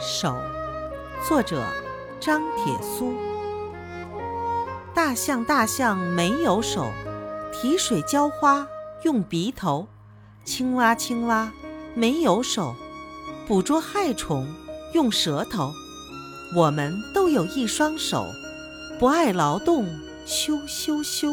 手作者张铁苏。大象大象没有手提水浇花用鼻头青蛙青蛙没有手捕捉害虫用舌头。我们都有一双手不爱劳动羞羞羞。